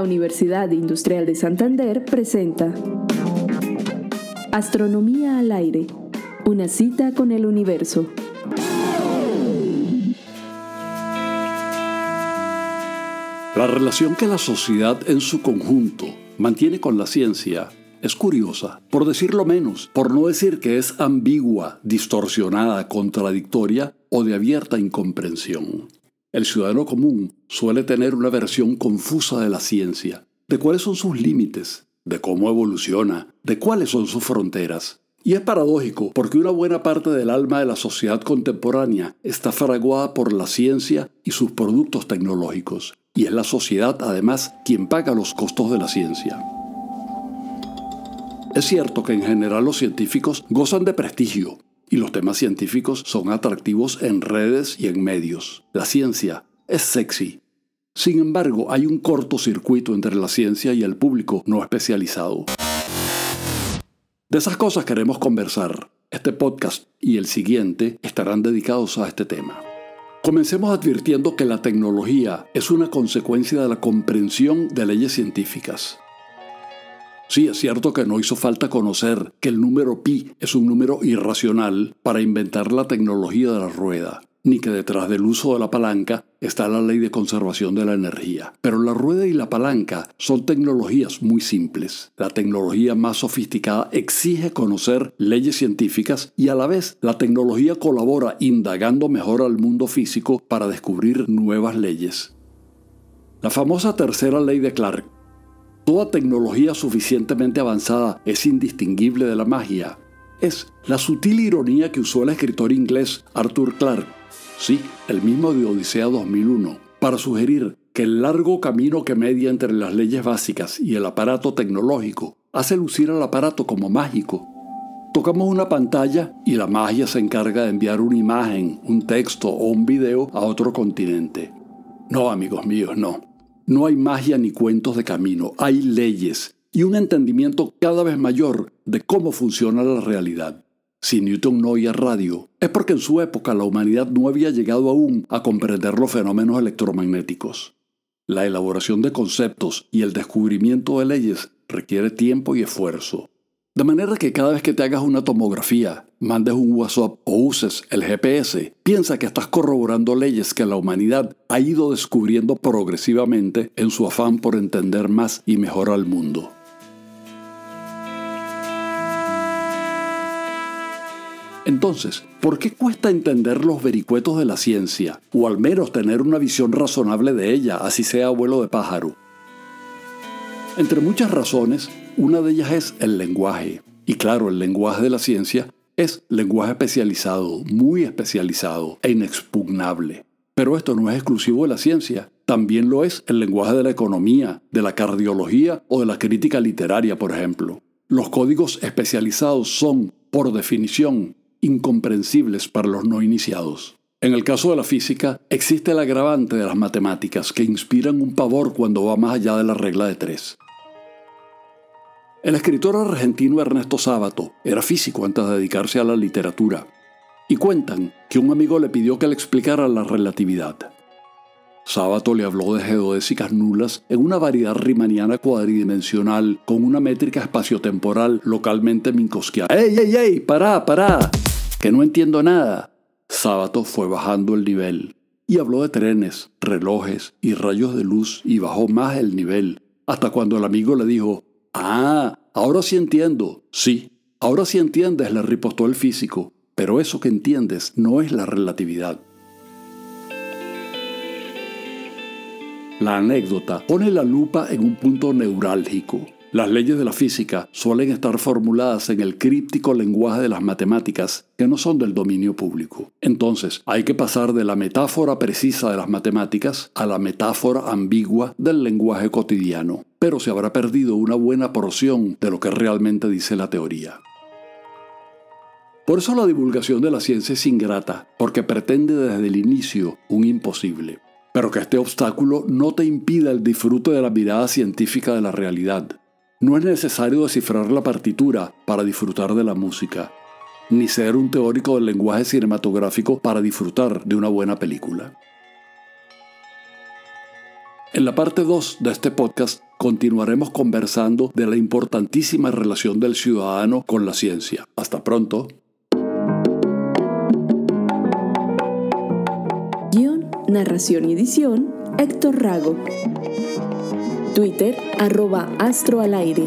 La Universidad Industrial de Santander presenta Astronomía al aire, una cita con el universo. La relación que la sociedad en su conjunto mantiene con la ciencia es curiosa, por decirlo menos, por no decir que es ambigua, distorsionada, contradictoria o de abierta incomprensión. El ciudadano común suele tener una versión confusa de la ciencia, de cuáles son sus límites, de cómo evoluciona, de cuáles son sus fronteras. Y es paradójico porque una buena parte del alma de la sociedad contemporánea está fraguada por la ciencia y sus productos tecnológicos. Y es la sociedad, además, quien paga los costos de la ciencia. Es cierto que en general los científicos gozan de prestigio y los temas científicos son atractivos en redes y en medios. La ciencia es sexy. Sin embargo, hay un cortocircuito entre la ciencia y el público no especializado. De esas cosas queremos conversar. Este podcast y el siguiente estarán dedicados a este tema. Comencemos advirtiendo que la tecnología es una consecuencia de la comprensión de leyes científicas. Sí, es cierto que no hizo falta conocer que el número pi es un número irracional para inventar la tecnología de la rueda, ni que detrás del uso de la palanca está la ley de conservación de la energía. Pero la rueda y la palanca son tecnologías muy simples. La tecnología más sofisticada exige conocer leyes científicas y a la vez la tecnología colabora indagando mejor al mundo físico para descubrir nuevas leyes. La famosa tercera ley de Clark Toda tecnología suficientemente avanzada es indistinguible de la magia. Es la sutil ironía que usó el escritor inglés Arthur Clarke, sí, el mismo de Odisea 2001, para sugerir que el largo camino que media entre las leyes básicas y el aparato tecnológico hace lucir al aparato como mágico. Tocamos una pantalla y la magia se encarga de enviar una imagen, un texto o un video a otro continente. No, amigos míos, no. No hay magia ni cuentos de camino, hay leyes y un entendimiento cada vez mayor de cómo funciona la realidad. Si Newton no oía radio, es porque en su época la humanidad no había llegado aún a comprender los fenómenos electromagnéticos. La elaboración de conceptos y el descubrimiento de leyes requiere tiempo y esfuerzo. De manera que cada vez que te hagas una tomografía, mandes un WhatsApp o uses el GPS, piensa que estás corroborando leyes que la humanidad ha ido descubriendo progresivamente en su afán por entender más y mejor al mundo. Entonces, ¿por qué cuesta entender los vericuetos de la ciencia? O al menos tener una visión razonable de ella, así sea abuelo de pájaro. Entre muchas razones, una de ellas es el lenguaje. Y claro, el lenguaje de la ciencia es lenguaje especializado, muy especializado e inexpugnable. Pero esto no es exclusivo de la ciencia. También lo es el lenguaje de la economía, de la cardiología o de la crítica literaria, por ejemplo. Los códigos especializados son, por definición, incomprensibles para los no iniciados. En el caso de la física, existe el agravante de las matemáticas que inspiran un pavor cuando va más allá de la regla de tres. El escritor argentino Ernesto Sábato era físico antes de dedicarse a la literatura, y cuentan que un amigo le pidió que le explicara la relatividad. Sábato le habló de geodésicas nulas en una variedad riemanniana cuadridimensional con una métrica espaciotemporal localmente minkowskiana. ¡Ey, ey, ey! ¡Pará, pará! Que no entiendo nada. Sábato fue bajando el nivel y habló de trenes, relojes y rayos de luz y bajó más el nivel, hasta cuando el amigo le dijo, Ah, ahora sí entiendo. Sí, ahora sí entiendes, le ripostó el físico, pero eso que entiendes no es la relatividad. La anécdota pone la lupa en un punto neurálgico. Las leyes de la física suelen estar formuladas en el críptico lenguaje de las matemáticas que no son del dominio público. Entonces, hay que pasar de la metáfora precisa de las matemáticas a la metáfora ambigua del lenguaje cotidiano. Pero se habrá perdido una buena porción de lo que realmente dice la teoría. Por eso la divulgación de la ciencia es ingrata, porque pretende desde el inicio un imposible. Pero que este obstáculo no te impida el disfrute de la mirada científica de la realidad. No es necesario descifrar la partitura para disfrutar de la música, ni ser un teórico del lenguaje cinematográfico para disfrutar de una buena película. En la parte 2 de este podcast continuaremos conversando de la importantísima relación del ciudadano con la ciencia. Hasta pronto. Guión, narración y edición, Héctor Rago. Twitter, arroba astro al aire.